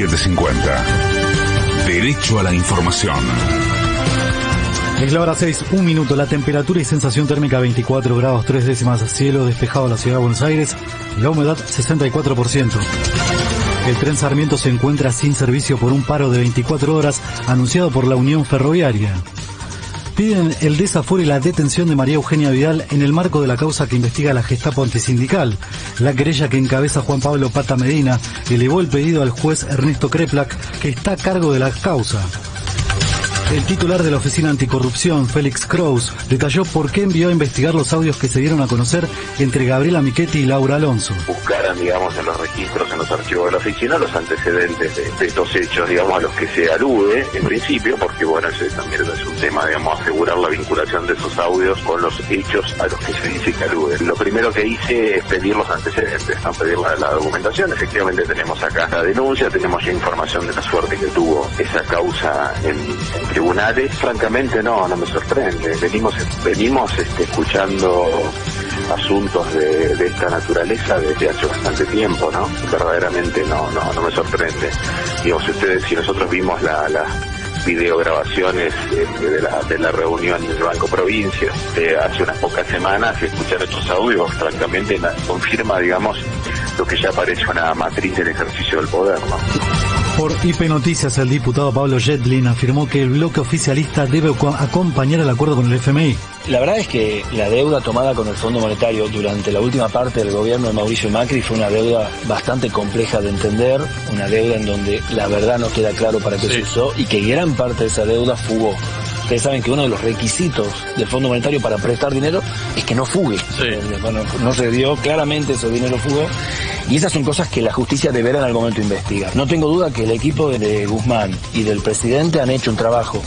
AM750. Derecho a la información. Es la hora 6, un minuto. La temperatura y sensación térmica 24 grados 3 décimas. Cielo despejado en la ciudad de Buenos Aires. La humedad 64%. El tren Sarmiento se encuentra sin servicio por un paro de 24 horas anunciado por la Unión Ferroviaria. Piden el desafuero y la detención de María Eugenia Vidal en el marco de la causa que investiga la Gestapo antisindical. La querella que encabeza Juan Pablo Pata Medina elevó el pedido al juez Ernesto Kreplak, que está a cargo de la causa. El titular de la Oficina Anticorrupción, Félix Kraus, detalló por qué envió a investigar los audios que se dieron a conocer entre Gabriela Michetti y Laura Alonso. Buscaran, digamos, en los registros, en los archivos de la oficina, los antecedentes de, estos hechos, digamos, a los que se alude, en principio, porque, bueno, ese también es un tema, digamos, asegurar la vinculación de esos audios con los hechos a los que se dice que aluden. Lo primero que hice es pedir los antecedentes, no pedir la, documentación. Efectivamente tenemos acá la denuncia, tenemos ya información de la suerte que tuvo esa causa en, en tribunales, francamente no, no me sorprende. Venimos, venimos este, escuchando asuntos de, esta naturaleza desde hace bastante tiempo, ¿no? Verdaderamente no, no, no me sorprende. Digamos, ustedes, si nosotros vimos las videograbaciones de, la, de la reunión en el Banco Provincia de hace unas pocas semanas, escuchar estos audios, francamente, confirma, digamos, lo que ya parece una matriz del ejercicio del poder, ¿no? Por IP Noticias, el diputado Pablo Jetlin afirmó que el bloque oficialista debe acompañar el acuerdo con el FMI. La verdad es que la deuda tomada con el Fondo Monetario durante la última parte del gobierno de Mauricio Macri fue una deuda bastante compleja de entender, una deuda en donde la verdad no queda claro para qué se usó y que gran parte de esa deuda fugó. Ustedes saben que uno de los requisitos del Fondo Monetario para prestar dinero es que no fugue. Bueno, no se dio, claramente ese dinero fugó. Y esas son cosas que la justicia deberá en algún momento investigar. No tengo duda que el equipo de Guzmán y del presidente han hecho un trabajo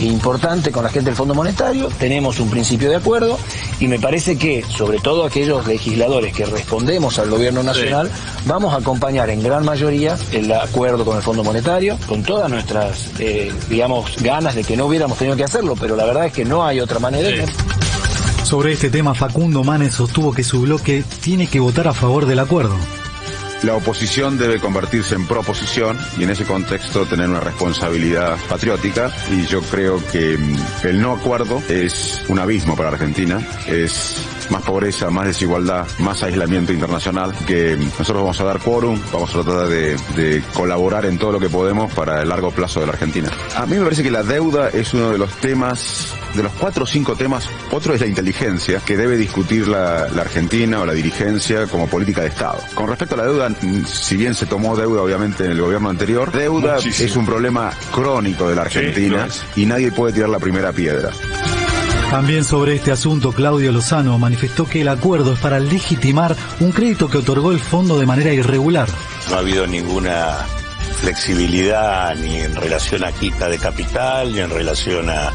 importante con la gente del Fondo Monetario, tenemos un principio de acuerdo y me parece que, sobre todo aquellos legisladores que respondemos al gobierno nacional, vamos a acompañar en gran mayoría el acuerdo con el Fondo Monetario, con todas nuestras, eh, digamos, ganas de que no hubiéramos tenido que hacerlo, pero la verdad es que no hay otra manera. Sobre este tema, Facundo Manes sostuvo que su bloque tiene que votar a favor del acuerdo. La oposición debe convertirse en proposición y en ese contexto tener una responsabilidad patriótica y yo creo que mm, el no acuerdo es un abismo para Argentina, es más pobreza, más desigualdad, más aislamiento internacional, que mm, nosotros vamos a dar quórum, vamos a tratar de, de, colaborar en todo lo que podemos para el largo plazo de la Argentina. A mí me parece que la deuda es uno de los temas de los cuatro o cinco temas, otro es la inteligencia que debe discutir la, Argentina o la dirigencia como política de Estado. Con respecto a la deuda, si bien se tomó deuda obviamente en el gobierno anterior, deuda es un problema crónico de la Argentina y nadie puede tirar la primera piedra. También sobre este asunto, Claudio Lozano manifestó que el acuerdo es para legitimar un crédito que otorgó el fondo de manera irregular. No ha habido ninguna flexibilidad ni en relación a quita de capital, ni en relación a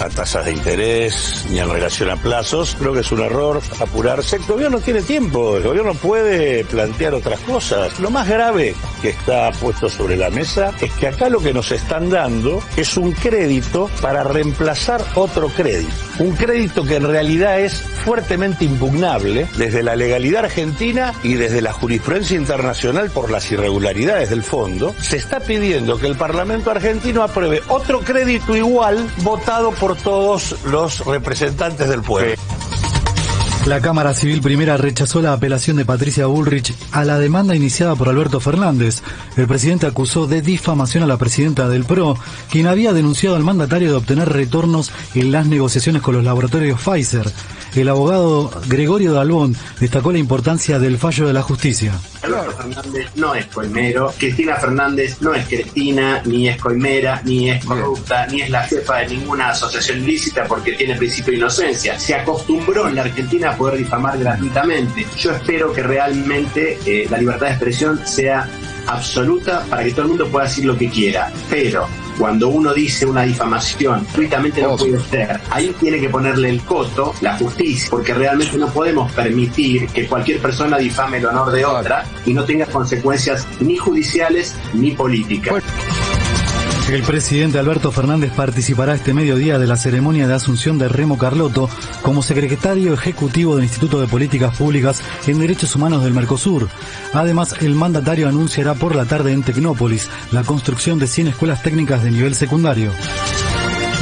a tasas de interés ni en relación a plazos. Creo que es un error apurarse. El gobierno tiene tiempo, el gobierno puede plantear otras cosas. Lo más grave que está puesto sobre la mesa es que acá lo que nos están dando es un crédito para reemplazar otro crédito. Un crédito que en realidad es fuertemente impugnable desde la legalidad argentina y desde la jurisprudencia internacional por las irregularidades del fondo. Se está pidiendo que el Parlamento argentino apruebe otro crédito igual votado por por todos los representantes del pueblo. La Cámara Civil Primera rechazó la apelación de Patricia Bullrich a la demanda iniciada por Alberto Fernández. El presidente acusó de difamación a la presidenta del PRO, quien había denunciado al mandatario de obtener retornos en las negociaciones con los laboratorios Pfizer. El abogado Gregorio Dalbón destacó la importancia del fallo de la justicia. Alberto Fernández no es coimero, Cristina Fernández no es Cristina, ni es coimera, ni es corrupta, ni es la jefa de ninguna asociación ilícita porque tiene principio de inocencia. Se acostumbró en la Argentina poder difamar gratuitamente. Yo espero que realmente eh, la libertad de expresión sea absoluta para que todo el mundo pueda decir lo que quiera. Pero cuando uno dice una difamación, gratuitamente no puede ser. Ahí tiene que ponerle el coto la justicia, porque realmente no podemos permitir que cualquier persona difame el honor de otra y no tenga consecuencias ni judiciales ni políticas. El presidente Alberto Fernández participará este mediodía de la ceremonia de asunción de Remo Carlotto como secretario ejecutivo del Instituto de Políticas Públicas en Derechos Humanos del Mercosur. Además, el mandatario anunciará por la tarde en Tecnópolis la construcción de 100 escuelas técnicas de nivel secundario.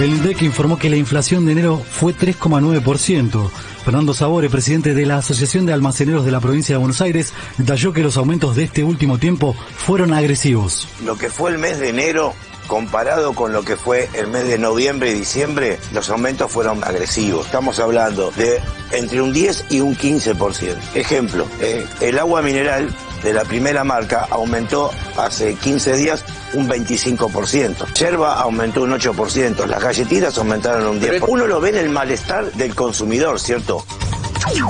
El INDEC informó que la inflación de enero fue 3,9%. Fernando Sabore, presidente de la Asociación de Almaceneros de la provincia de Buenos Aires, detalló que los aumentos de este último tiempo fueron agresivos. Lo que fue el mes de enero comparado con lo que fue el mes de noviembre y diciembre, los aumentos fueron agresivos. Estamos hablando de entre un 10 y un 15%. Ejemplo, eh, el agua mineral de la primera marca aumentó hace 15 días un 25%. Yerba aumentó un 8%, las galletitas aumentaron un 10%. Uno lo ve en el malestar del consumidor, ¿cierto?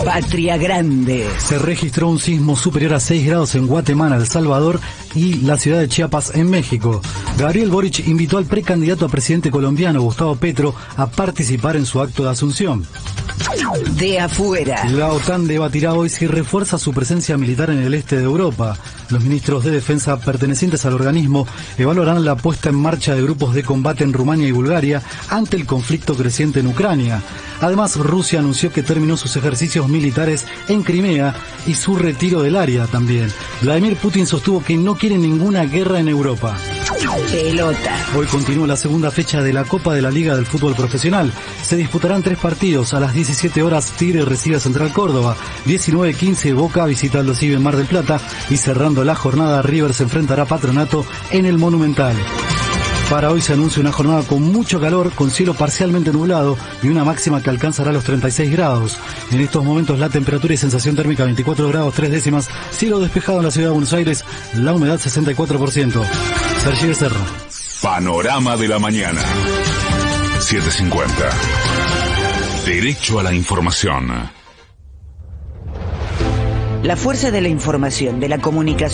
Patria Grande. Se registró un sismo superior a 6 grados en Guatemala, El Salvador y la ciudad de Chiapas en México. Gabriel Boric invitó al precandidato a presidente colombiano Gustavo Petro a participar en su acto de asunción. De afuera. La OTAN debatirá hoy si refuerza su presencia militar en el este de Europa. Los ministros de defensa pertenecientes al organismo evaluarán la puesta en marcha de grupos de combate en Rumania y Bulgaria ante el conflicto creciente en Ucrania. Además, Rusia anunció que terminó sus ejercicios militares en Crimea y su retiro del área también. Vladimir Putin sostuvo que no quiere ninguna guerra en Europa. Pelota. Hoy continúa la segunda fecha de la Copa de la Liga del Fútbol Profesional. Se disputarán tres partidos. A las 17 horas Tigre recibe a Central Córdoba. 19-15 Boca visita al en Mar del Plata. Y cerrando la jornada River se enfrentará a Patronato en el Monumental. Para hoy se anuncia una jornada con mucho calor, con cielo parcialmente nublado y una máxima que alcanzará los 36 grados. En estos momentos la temperatura y sensación térmica 24 grados 3 décimas, cielo despejado en la ciudad de Buenos Aires, la humedad 64%. Sergio Becerra. Panorama de la mañana. 750. Derecho a la información. La fuerza de la información, de la comunicación.